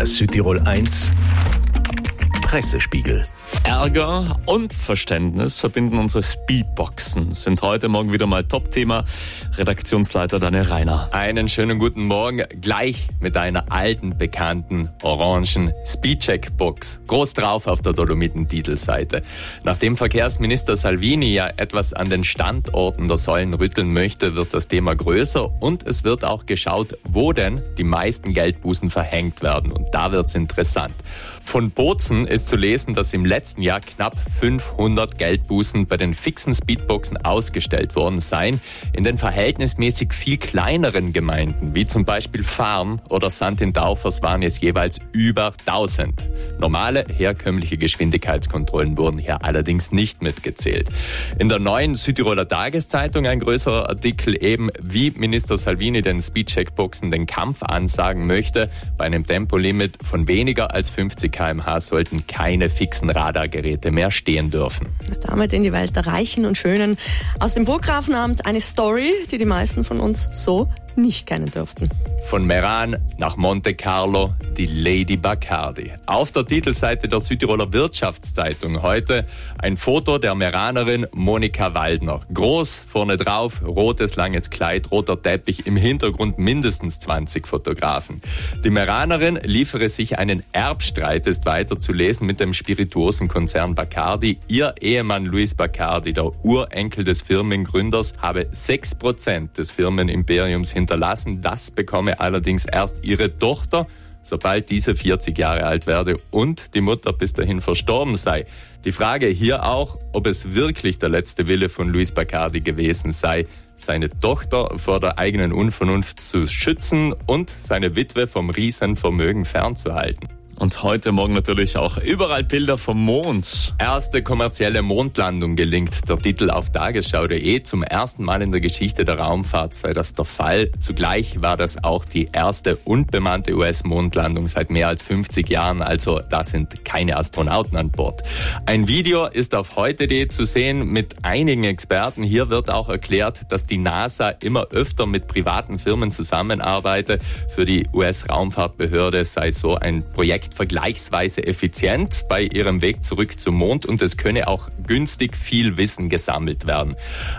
Der Südtirol 1 Pressespiegel. Ärger und Verständnis verbinden unsere Speedboxen. Sind heute Morgen wieder mal Top-Thema. Redaktionsleiter Daniel Reiner. Einen schönen guten Morgen. Gleich mit einer alten, bekannten, orangen Speedcheck-Box. Groß drauf auf der Dolomiten-Titelseite. Nachdem Verkehrsminister Salvini ja etwas an den Standorten der Säulen rütteln möchte, wird das Thema größer und es wird auch geschaut, wo denn die meisten Geldbußen verhängt werden. Und da wird's interessant. Von Bozen ist zu lesen, dass im letzten Jahr knapp 500 Geldbußen bei den fixen Speedboxen ausgestellt worden seien. In den verhältnismäßig viel kleineren Gemeinden, wie zum Beispiel Farm oder St. in Daufers, waren es jeweils über 1000. Normale, herkömmliche Geschwindigkeitskontrollen wurden hier allerdings nicht mitgezählt. In der neuen Südtiroler Tageszeitung ein größerer Artikel eben, wie Minister Salvini den Speedcheckboxen den Kampf ansagen möchte. Bei einem Tempolimit von weniger als 50 kmh sollten keine fixen Radargeräte mehr stehen dürfen. Damit in die Welt der Reichen und Schönen. Aus dem Burggrafenamt eine Story, die die meisten von uns so nicht kennen dürften. Von Meran nach Monte Carlo, die Lady Bacardi. Auf der Titelseite der Südtiroler Wirtschaftszeitung heute ein Foto der Meranerin Monika Waldner. Groß, vorne drauf, rotes langes Kleid, roter Teppich, im Hintergrund mindestens 20 Fotografen. Die Meranerin liefere sich einen Erbstreit, ist weiter zu lesen, mit dem Spirituosenkonzern Bacardi. Ihr Ehemann Luis Bacardi, der Urenkel des Firmengründers, habe 6% des Firmenimperiums hinterlassen. Das bekomme allerdings erst ihre Tochter, sobald diese 40 Jahre alt werde und die Mutter bis dahin verstorben sei. Die Frage hier auch, ob es wirklich der letzte Wille von Luis Bacardi gewesen sei, seine Tochter vor der eigenen Unvernunft zu schützen und seine Witwe vom Riesenvermögen fernzuhalten. Und heute Morgen natürlich auch überall Bilder vom Mond. Erste kommerzielle Mondlandung gelingt. Der Titel auf tagesschau.de. Zum ersten Mal in der Geschichte der Raumfahrt sei das der Fall. Zugleich war das auch die erste unbemannte US-Mondlandung seit mehr als 50 Jahren. Also da sind keine Astronauten an Bord. Ein Video ist auf heute.de zu sehen mit einigen Experten. Hier wird auch erklärt, dass die NASA immer öfter mit privaten Firmen zusammenarbeite. Für die US-Raumfahrtbehörde sei so ein Projekt vergleichsweise effizient bei ihrem Weg zurück zum Mond und es könne auch günstig viel Wissen gesammelt werden.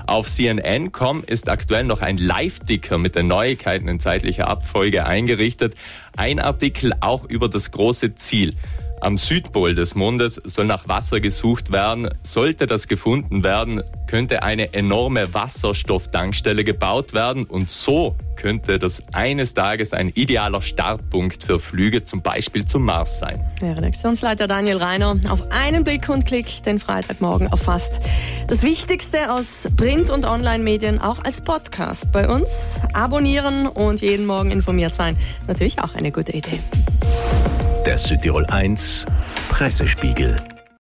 Auf CNN.com ist aktuell noch ein Live-Dicker mit den Neuigkeiten in zeitlicher Abfolge eingerichtet. Ein Artikel auch über das große Ziel. Am Südpol des Mondes soll nach Wasser gesucht werden. Sollte das gefunden werden, könnte eine enorme Wasserstofftankstelle gebaut werden und so könnte das eines Tages ein idealer Startpunkt für Flüge zum Beispiel zum Mars sein. Der Redaktionsleiter Daniel Reiner auf einen Blick und Klick den Freitagmorgen erfasst. Das Wichtigste aus Print- und Online-Medien auch als Podcast bei uns. Abonnieren und jeden Morgen informiert sein. Natürlich auch eine gute Idee. Der Südtirol 1 Pressespiegel.